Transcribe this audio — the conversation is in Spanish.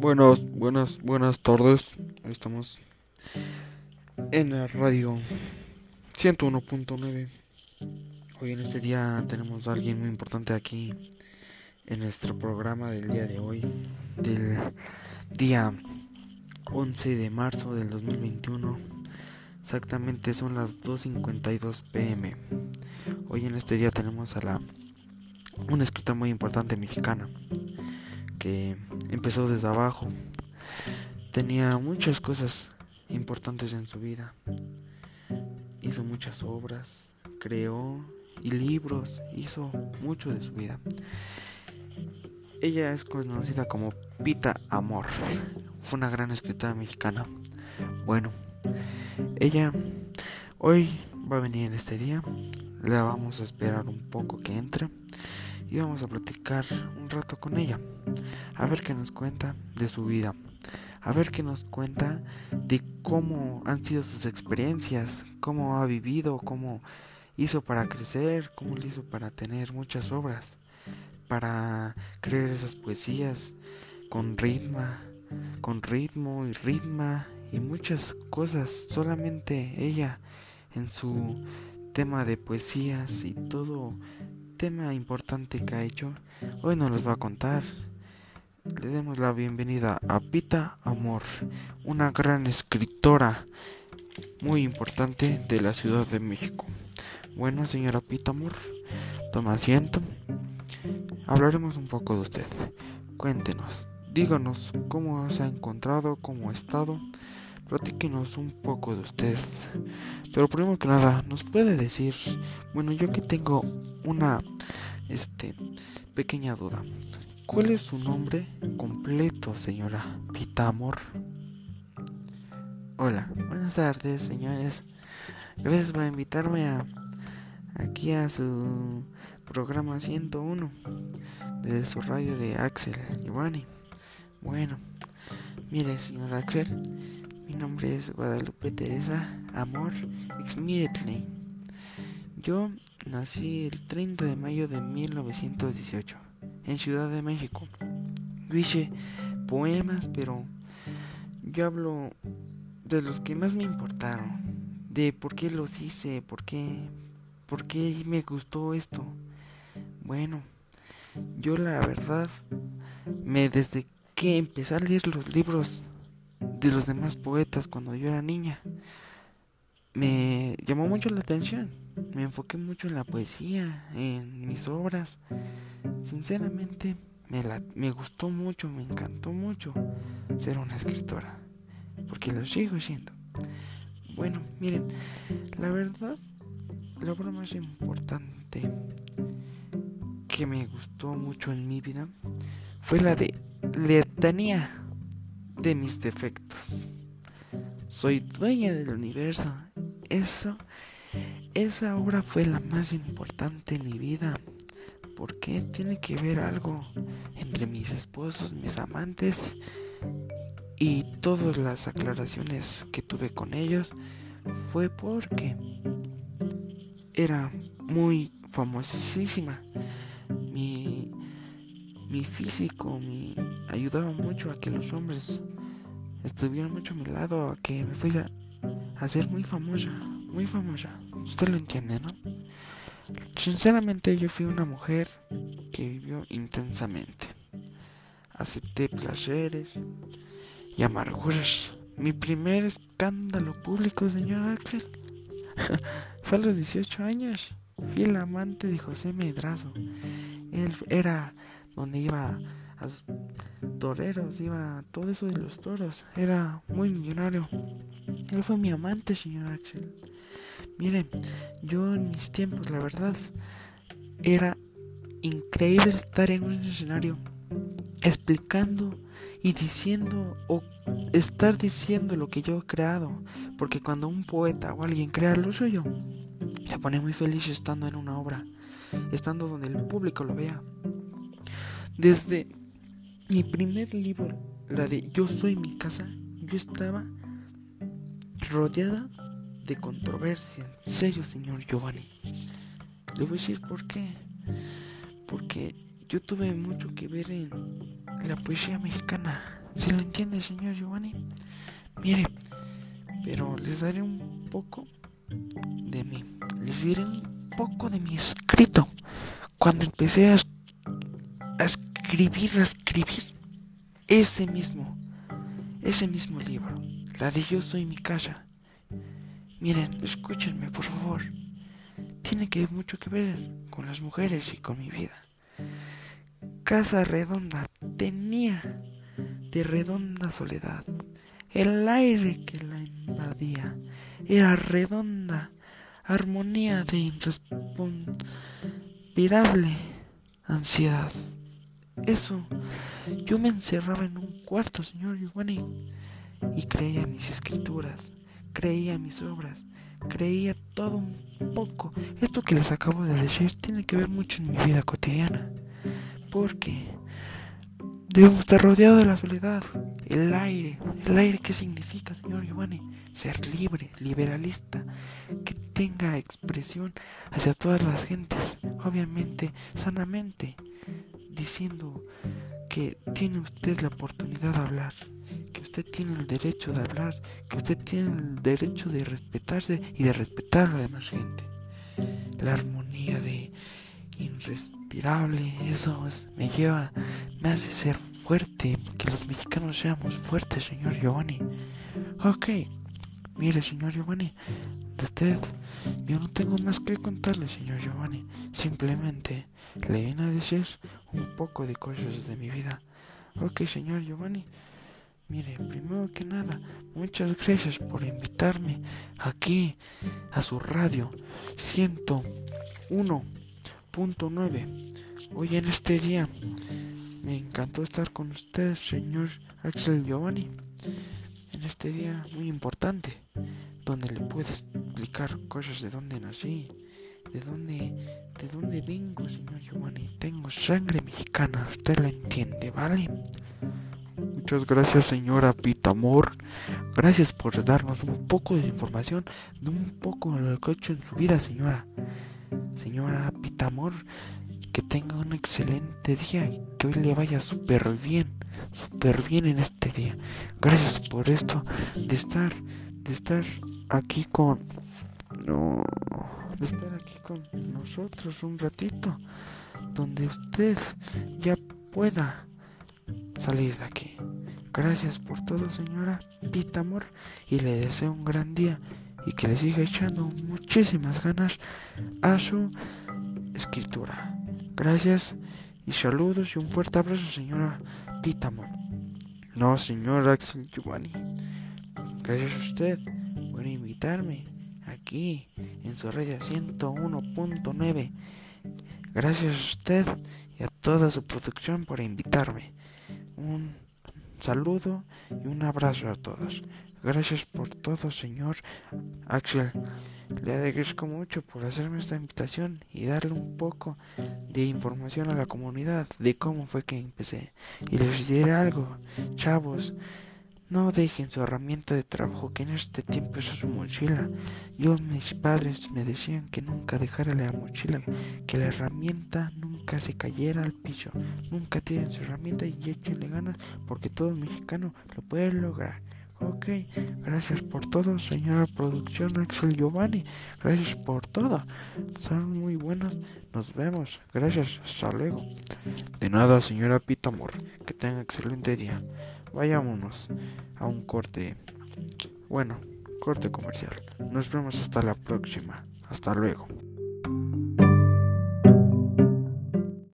Buenas, buenas, buenas tardes. Estamos en la radio 101.9. Hoy en este día tenemos a alguien muy importante aquí en nuestro programa del día de hoy, del día 11 de marzo del 2021. Exactamente son las 2.52 pm. Hoy en este día tenemos a la una escritora muy importante mexicana que empezó desde abajo. Tenía muchas cosas importantes en su vida. Hizo muchas obras, creó y libros, hizo mucho de su vida. Ella es conocida como Pita Amor. Fue una gran escritora mexicana. Bueno, ella hoy va a venir en este día. La vamos a esperar un poco que entre y vamos a platicar un rato con ella, a ver qué nos cuenta de su vida, a ver qué nos cuenta de cómo han sido sus experiencias, cómo ha vivido, cómo hizo para crecer, cómo lo hizo para tener muchas obras, para crear esas poesías con ritmo, con ritmo y ritmo y muchas cosas, solamente ella en su tema de poesías y todo tema importante que ha hecho, hoy nos los va a contar. Le demos la bienvenida a Pita Amor, una gran escritora muy importante de la Ciudad de México. Bueno, señora Pita Amor, toma asiento. Hablaremos un poco de usted. Cuéntenos, díganos cómo se ha encontrado, cómo ha estado. Platíquenos un poco de usted. Pero primero que nada, ¿nos puede decir? Bueno, yo que tengo una este pequeña duda. ¿Cuál es su nombre completo, señora Pitamor? Hola, buenas tardes, señores. Gracias por invitarme a aquí a su programa 101 de su radio de Axel Giovanni. Bueno, mire, señor Axel, mi nombre es Guadalupe Teresa Amor Xmietli. Yo nací el 30 de mayo de 1918 en Ciudad de México. Yo hice poemas, pero yo hablo de los que más me importaron, de por qué los hice, por qué, por qué me gustó esto. Bueno, yo la verdad, me desde que empecé a leer los libros de los demás poetas cuando yo era niña. Me llamó mucho la atención. Me enfoqué mucho en la poesía, en mis obras. Sinceramente, me, la, me gustó mucho, me encantó mucho ser una escritora. Porque lo sigo siendo. Bueno, miren, la verdad, la obra más importante que me gustó mucho en mi vida fue la de Letanía de mis defectos. Soy dueña del universo. Eso, esa obra fue la más importante en mi vida. porque tiene que ver algo entre mis esposos, mis amantes y todas las aclaraciones que tuve con ellos? Fue porque era muy famosísima. Mi físico me ayudaba mucho a que los hombres estuvieran mucho a mi lado, a que me fuera a ser muy famosa, muy famosa. Usted lo entiende, ¿no? Sinceramente yo fui una mujer que vivió intensamente. Acepté placeres y amarguras. Mi primer escándalo público, señor Axel, fue a los 18 años. Fui el amante de José Medrazo. Él era donde iba a los toreros, iba a todo eso de los toros. Era muy millonario. Él fue mi amante, señor Axel. Miren, yo en mis tiempos, la verdad, era increíble estar en un escenario explicando y diciendo o estar diciendo lo que yo he creado. Porque cuando un poeta o alguien crea lo suyo, se pone muy feliz estando en una obra, estando donde el público lo vea. Desde mi primer libro, la de Yo soy mi casa, yo estaba rodeada de controversia. En serio, señor Giovanni. Le voy a decir por qué. Porque yo tuve mucho que ver en la poesía mexicana. ¿Se lo entiende, señor Giovanni? Mire, pero les daré un poco de mí. Les diré un poco de mi escrito. Cuando empecé a, a escribir, a escribir ese mismo, ese mismo libro, la de Yo soy mi casa. Miren, escúchenme, por favor. Tiene que mucho que ver con las mujeres y con mi vida. Casa redonda tenía de redonda soledad. El aire que la invadía era redonda armonía de irrespirable ansiedad. Eso, yo me encerraba en un cuarto, señor Giovanni, y creía mis escrituras, creía mis obras, creía todo un poco. Esto que les acabo de decir tiene que ver mucho en mi vida cotidiana, porque Debo estar rodeado de la soledad, el aire. ¿El aire qué significa, señor Giovanni? Ser libre, liberalista, que tenga expresión hacia todas las gentes, obviamente, sanamente, diciendo que tiene usted la oportunidad de hablar, que usted tiene el derecho de hablar, que usted tiene el derecho de respetarse y de respetar a la demás gente. La armonía de irrespirable, eso me lleva, me hace ser fuerte, que los mexicanos seamos fuertes, señor Giovanni. Ok, mire, señor Giovanni, de usted, yo no tengo más que contarle, señor Giovanni. Simplemente le vine a decir un poco de cosas de mi vida. Ok, señor Giovanni. Mire, primero que nada, muchas gracias por invitarme aquí a su radio 101.9. Hoy en este día me encantó estar con usted, señor Axel Giovanni, en este día muy importante, donde le puedo explicar cosas de dónde nací, de dónde, de dónde vengo, señor Giovanni. Tengo sangre mexicana, usted lo entiende, ¿vale? Muchas gracias, señora Pitamor. Gracias por darnos un poco de información de un poco de lo que ha hecho en su vida, señora. Señora Pitamor, que tenga un excelente día y que hoy le vaya súper bien, súper bien en este día. Gracias por esto, de estar, de estar aquí con, no, de estar aquí con nosotros un ratito, donde usted ya pueda salir de aquí. Gracias por todo, señora Pita Amor, y le deseo un gran día y que le siga echando muchísimas ganas a su escritura. Gracias y saludos y un fuerte abrazo, señora Pitamon. No, señor Axel Giovanni. Gracias a usted por invitarme aquí en su radio 101.9. Gracias a usted y a toda su producción por invitarme. Un saludo y un abrazo a todos. Gracias por todo, señor Axel. Le agradezco mucho por hacerme esta invitación y darle un poco de información a la comunidad de cómo fue que empecé. Y les diré algo, chavos. No dejen su herramienta de trabajo que en este tiempo es su mochila. Yo, mis padres me decían que nunca dejara la mochila, que la herramienta nunca se cayera al piso. Nunca tiren su herramienta y échenle ganas porque todo mexicano lo puede lograr. Ok, gracias por todo, señora producción Axel Giovanni. Gracias por todo. Son muy buenos. Nos vemos. Gracias. Hasta luego. De nada, señora Pitamor. Que tenga excelente día. Vayámonos a un corte. Bueno, corte comercial. Nos vemos hasta la próxima. Hasta luego.